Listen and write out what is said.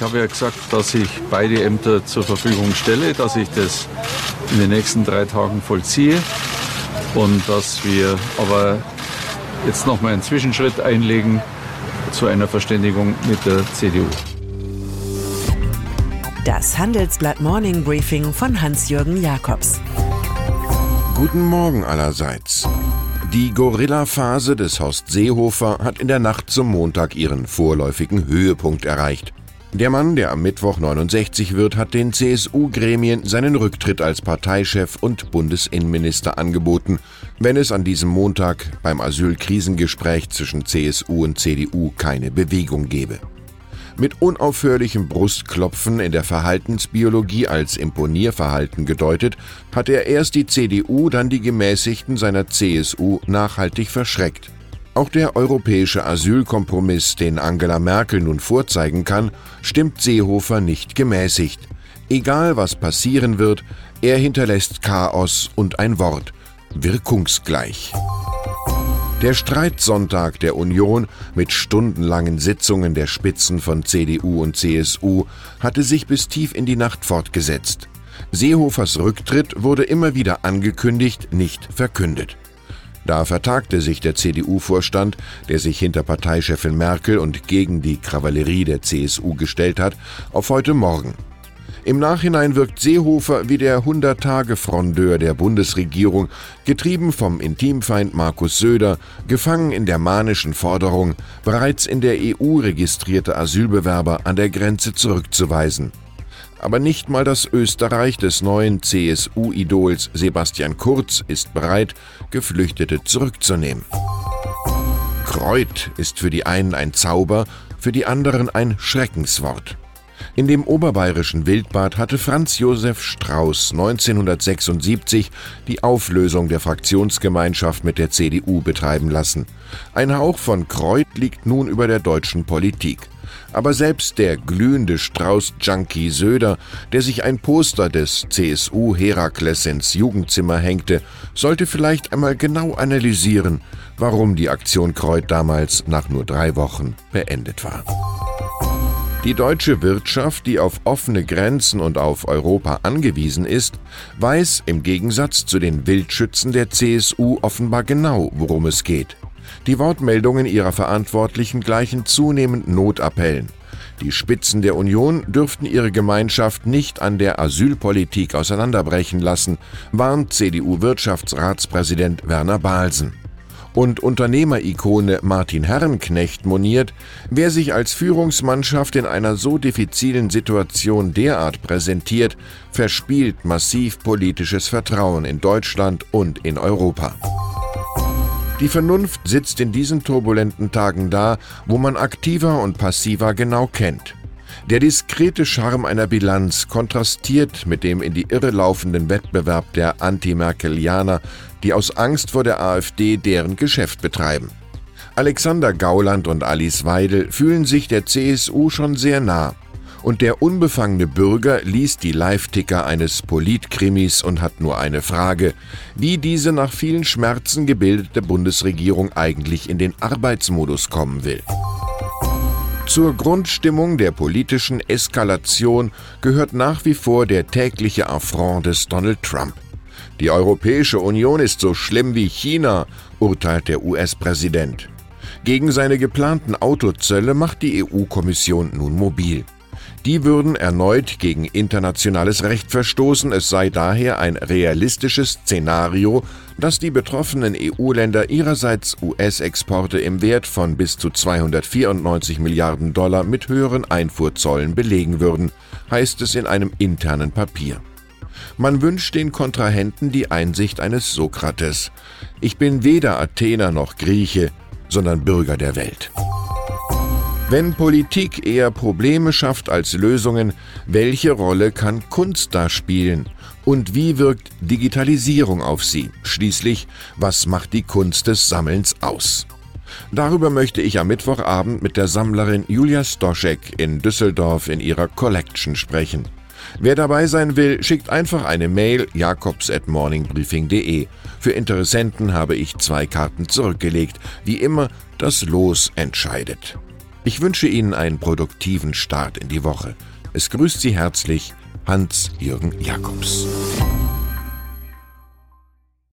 Ich habe ja gesagt, dass ich beide Ämter zur Verfügung stelle, dass ich das in den nächsten drei Tagen vollziehe und dass wir aber jetzt nochmal einen Zwischenschritt einlegen zu einer Verständigung mit der CDU. Das Handelsblatt Morning Briefing von Hans-Jürgen Jakobs. Guten Morgen allerseits. Die Gorilla-Phase des Horst Seehofer hat in der Nacht zum Montag ihren vorläufigen Höhepunkt erreicht. Der Mann, der am Mittwoch 69 wird, hat den CSU-Gremien seinen Rücktritt als Parteichef und Bundesinnenminister angeboten, wenn es an diesem Montag beim Asylkrisengespräch zwischen CSU und CDU keine Bewegung gebe. Mit unaufhörlichem Brustklopfen in der Verhaltensbiologie als Imponierverhalten gedeutet, hat er erst die CDU, dann die Gemäßigten seiner CSU nachhaltig verschreckt. Auch der europäische Asylkompromiss, den Angela Merkel nun vorzeigen kann, stimmt Seehofer nicht gemäßigt. Egal was passieren wird, er hinterlässt Chaos und ein Wort wirkungsgleich. Der Streitsonntag der Union mit stundenlangen Sitzungen der Spitzen von CDU und CSU hatte sich bis tief in die Nacht fortgesetzt. Seehofers Rücktritt wurde immer wieder angekündigt, nicht verkündet. Da vertagte sich der CDU-Vorstand, der sich hinter Parteichefin Merkel und gegen die Kavallerie der CSU gestellt hat, auf heute Morgen. Im Nachhinein wirkt Seehofer wie der 100-Tage-Frondeur der Bundesregierung, getrieben vom Intimfeind Markus Söder, gefangen in der manischen Forderung, bereits in der EU registrierte Asylbewerber an der Grenze zurückzuweisen. Aber nicht mal das Österreich des neuen CSU-Idols Sebastian Kurz ist bereit, Geflüchtete zurückzunehmen. Kreut ist für die einen ein Zauber, für die anderen ein Schreckenswort. In dem oberbayerischen Wildbad hatte Franz Josef Strauß 1976 die Auflösung der Fraktionsgemeinschaft mit der CDU betreiben lassen. Ein Hauch von Kreut liegt nun über der deutschen Politik. Aber selbst der glühende Strauß-Junkie Söder, der sich ein Poster des CSU Herakles ins Jugendzimmer hängte, sollte vielleicht einmal genau analysieren, warum die Aktion Kreut damals nach nur drei Wochen beendet war. Die deutsche Wirtschaft, die auf offene Grenzen und auf Europa angewiesen ist, weiß im Gegensatz zu den Wildschützen der CSU offenbar genau, worum es geht. Die Wortmeldungen ihrer Verantwortlichen gleichen zunehmend Notappellen. Die Spitzen der Union dürften ihre Gemeinschaft nicht an der Asylpolitik auseinanderbrechen lassen, warnt CDU-Wirtschaftsratspräsident Werner Balsen. Und Unternehmerikone Martin Herrenknecht moniert, wer sich als Führungsmannschaft in einer so diffizilen Situation derart präsentiert, verspielt massiv politisches Vertrauen in Deutschland und in Europa. Die Vernunft sitzt in diesen turbulenten Tagen da, wo man aktiver und passiver genau kennt. Der diskrete Charme einer Bilanz kontrastiert mit dem in die Irre laufenden Wettbewerb der Anti-Merkelianer, die aus Angst vor der AfD deren Geschäft betreiben. Alexander Gauland und Alice Weidel fühlen sich der CSU schon sehr nah und der unbefangene Bürger liest die Live-Ticker eines Politkrimis und hat nur eine Frage, wie diese nach vielen Schmerzen gebildete Bundesregierung eigentlich in den Arbeitsmodus kommen will. Zur Grundstimmung der politischen Eskalation gehört nach wie vor der tägliche Affront des Donald Trump. Die Europäische Union ist so schlimm wie China, urteilt der US-Präsident. Gegen seine geplanten Autozölle macht die EU-Kommission nun mobil. Die würden erneut gegen internationales Recht verstoßen. Es sei daher ein realistisches Szenario, dass die betroffenen EU-Länder ihrerseits US-Exporte im Wert von bis zu 294 Milliarden Dollar mit höheren Einfuhrzollen belegen würden, heißt es in einem internen Papier. Man wünscht den Kontrahenten die Einsicht eines Sokrates. Ich bin weder Athener noch Grieche, sondern Bürger der Welt. Wenn Politik eher Probleme schafft als Lösungen, welche Rolle kann Kunst da spielen? Und wie wirkt Digitalisierung auf sie? Schließlich, was macht die Kunst des Sammelns aus? Darüber möchte ich am Mittwochabend mit der Sammlerin Julia Stoschek in Düsseldorf in ihrer Collection sprechen. Wer dabei sein will, schickt einfach eine Mail jakobs at morningbriefing.de. Für Interessenten habe ich zwei Karten zurückgelegt. Wie immer, das Los entscheidet. Ich wünsche Ihnen einen produktiven Start in die Woche. Es grüßt Sie herzlich Hans-Jürgen Jakobs.